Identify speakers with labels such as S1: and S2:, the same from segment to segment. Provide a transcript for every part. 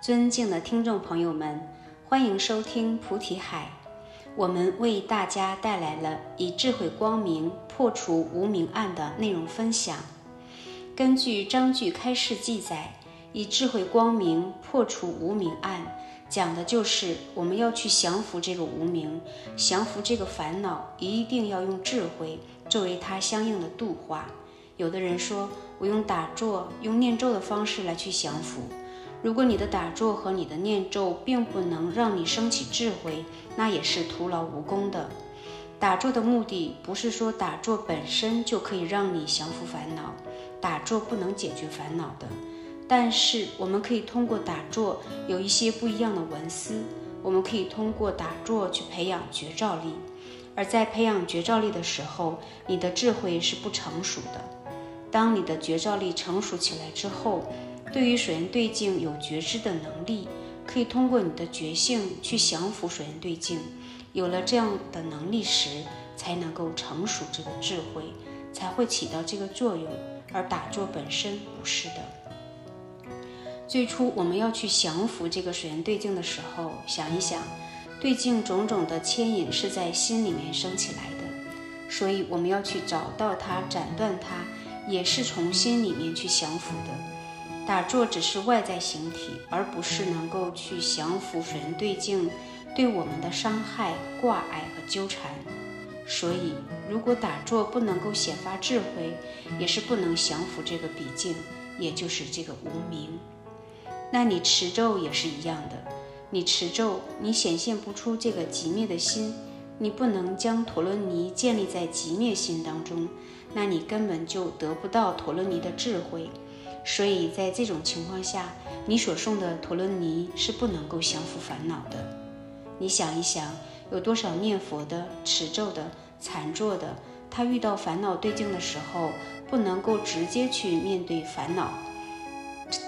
S1: 尊敬的听众朋友们，欢迎收听菩提海。我们为大家带来了以智慧光明破除无明暗的内容分享。根据章句开示记载，以智慧光明破除无明暗，讲的就是我们要去降服这个无明，降服这个烦恼，一定要用智慧作为它相应的度化。有的人说，我用打坐、用念咒的方式来去降服。如果你的打坐和你的念咒并不能让你升起智慧，那也是徒劳无功的。打坐的目的不是说打坐本身就可以让你降服烦恼，打坐不能解决烦恼的。但是我们可以通过打坐有一些不一样的文思，我们可以通过打坐去培养觉照力。而在培养觉照力的时候，你的智慧是不成熟的。当你的觉照力成熟起来之后，对于水源对境有觉知的能力，可以通过你的觉性去降服水源对境。有了这样的能力时，才能够成熟这个智慧，才会起到这个作用。而打坐本身不是的。最初我们要去降服这个水源对境的时候，想一想，对境种种的牵引是在心里面升起来的，所以我们要去找到它，斩断它。也是从心里面去降服的，打坐只是外在形体，而不是能够去降服水人对境对我们的伤害、挂碍和纠缠。所以，如果打坐不能够显发智慧，也是不能降服这个比境，也就是这个无名。那你持咒也是一样的，你持咒，你显现不出这个极灭的心，你不能将陀罗尼建立在极灭心当中。那你根本就得不到陀罗尼的智慧，所以在这种情况下，你所送的陀罗尼是不能够降服烦恼的。你想一想，有多少念佛的、持咒的、禅坐的，他遇到烦恼对境的时候，不能够直接去面对烦恼。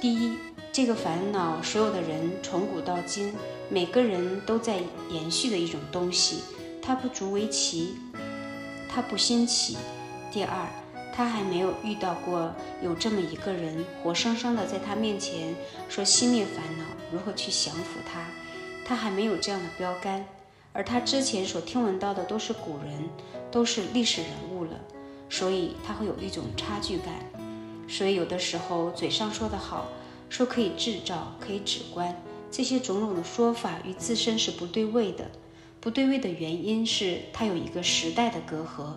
S1: 第一，这个烦恼，所有的人从古到今，每个人都在延续的一种东西，它不足为奇，它不新奇。第二，他还没有遇到过有这么一个人，活生生的在他面前说熄灭烦恼，如何去降服他，他还没有这样的标杆。而他之前所听闻到的都是古人，都是历史人物了，所以他会有一种差距感。所以有的时候嘴上说的好，说可以制造，可以止观，这些种种的说法与自身是不对位的。不对位的原因是他有一个时代的隔阂。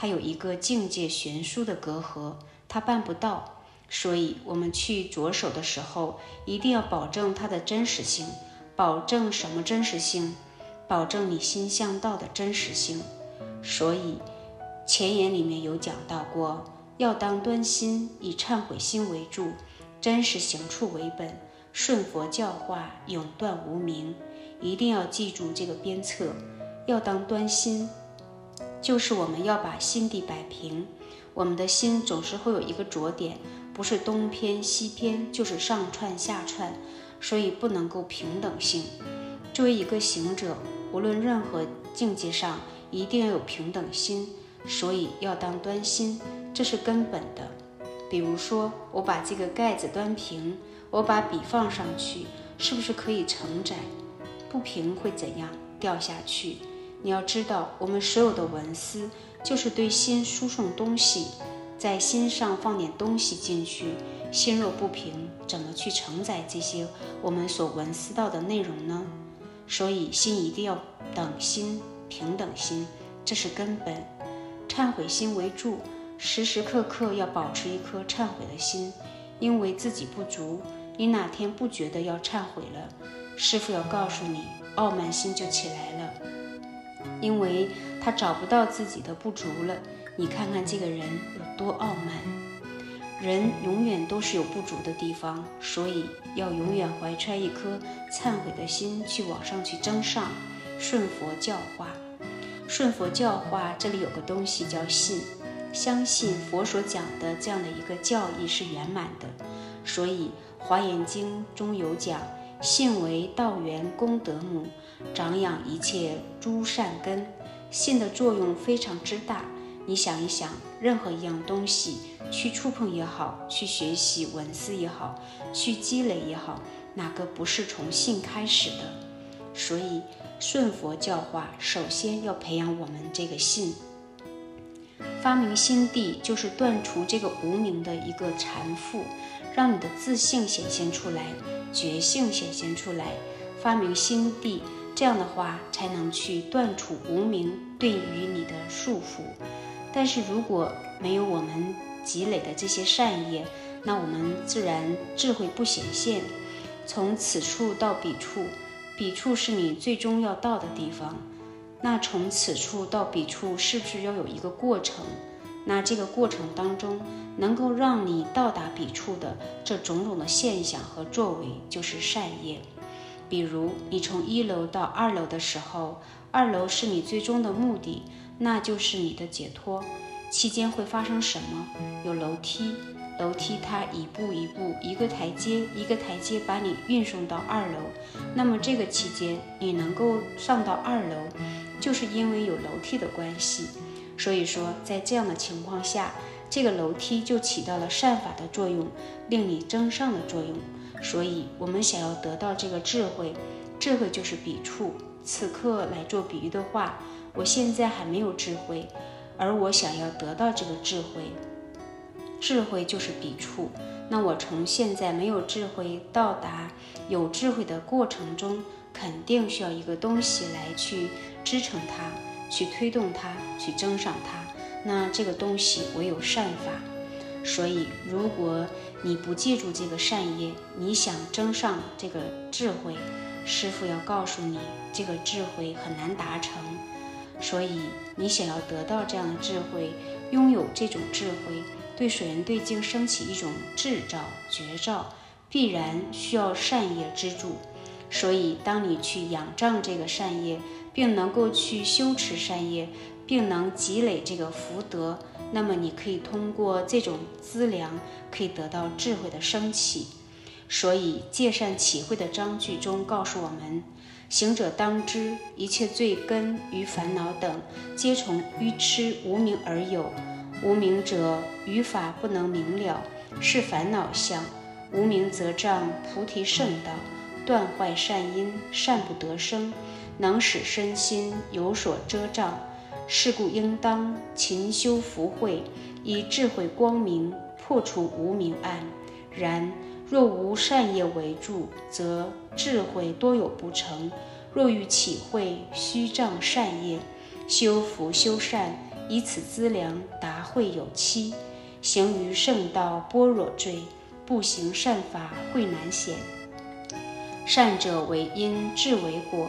S1: 它有一个境界悬殊的隔阂，它办不到，所以我们去着手的时候，一定要保证它的真实性。保证什么真实性？保证你心向道的真实性。所以前言里面有讲到过，要当端心，以忏悔心为主，真实行处为本，顺佛教化，永断无明。一定要记住这个鞭策，要当端心。就是我们要把心地摆平，我们的心总是会有一个着点，不是东偏西偏，就是上串下窜，所以不能够平等性。作为一个行者，无论任何境界上，一定要有平等心，所以要当端心，这是根本的。比如说，我把这个盖子端平，我把笔放上去，是不是可以承载？不平会怎样？掉下去。你要知道，我们所有的文思就是对心输送东西，在心上放点东西进去，心若不平，怎么去承载这些我们所文思到的内容呢？所以，心一定要等心、平等心，这是根本。忏悔心为助，时时刻刻要保持一颗忏悔的心，因为自己不足，你哪天不觉得要忏悔了，师傅要告诉你，傲慢心就起来了。因为他找不到自己的不足了，你看看这个人有多傲慢。人永远都是有不足的地方，所以要永远怀揣一颗忏悔的心去往上去争上，顺佛教化。顺佛教化，这里有个东西叫信，相信佛所讲的这样的一个教义是圆满的。所以《华严经》中有讲。信为道源功德母，长养一切诸善根。信的作用非常之大。你想一想，任何一样东西，去触碰也好，去学习文思也好，去积累也好，哪个不是从性开始的？所以顺佛教化，首先要培养我们这个性。发明心地就是断除这个无名的一个缠缚，让你的自信显现出来，觉性显现出来。发明心地，这样的话才能去断除无名对于你的束缚。但是如果没有我们积累的这些善业，那我们自然智慧不显现。从此处到彼处，彼处是你最终要到的地方。那从此处到彼处，是不是要有一个过程？那这个过程当中，能够让你到达彼处的这种种的现象和作为，就是善业。比如你从一楼到二楼的时候，二楼是你最终的目的，那就是你的解脱。期间会发生什么？有楼梯。楼梯它一步一步，一个台阶一个台阶把你运送到二楼。那么这个期间你能够上到二楼，就是因为有楼梯的关系。所以说，在这样的情况下，这个楼梯就起到了善法的作用，令你增上的作用。所以，我们想要得到这个智慧，智慧就是笔触。此刻来做比喻的话，我现在还没有智慧，而我想要得到这个智慧。智慧就是笔触，那我从现在没有智慧到达有智慧的过程中，肯定需要一个东西来去支撑它，去推动它，去增上它。那这个东西唯有善法。所以，如果你不记住这个善业，你想增上这个智慧，师傅要告诉你，这个智慧很难达成。所以，你想要得到这样的智慧，拥有这种智慧。对水源对境升起一种智照觉照，必然需要善业之助。所以，当你去仰仗这个善业，并能够去修持善业，并能积累这个福德，那么你可以通过这种资粮，可以得到智慧的升起。所以，戒善起慧的章句中告诉我们：行者当知，一切罪根与烦恼等，皆从愚痴无明而有。无名者，语法不能明了，是烦恼相；无名则障菩提圣道，断坏善因，善不得生，能使身心有所遮障。是故应当勤修福慧，以智慧光明破除无明暗。然若无善业为助，则智慧多有不成。若欲起慧，须障善业，修福修善。以此资粮达会有期，行于圣道般若坠，不行善法会难显。善者为因，智为果，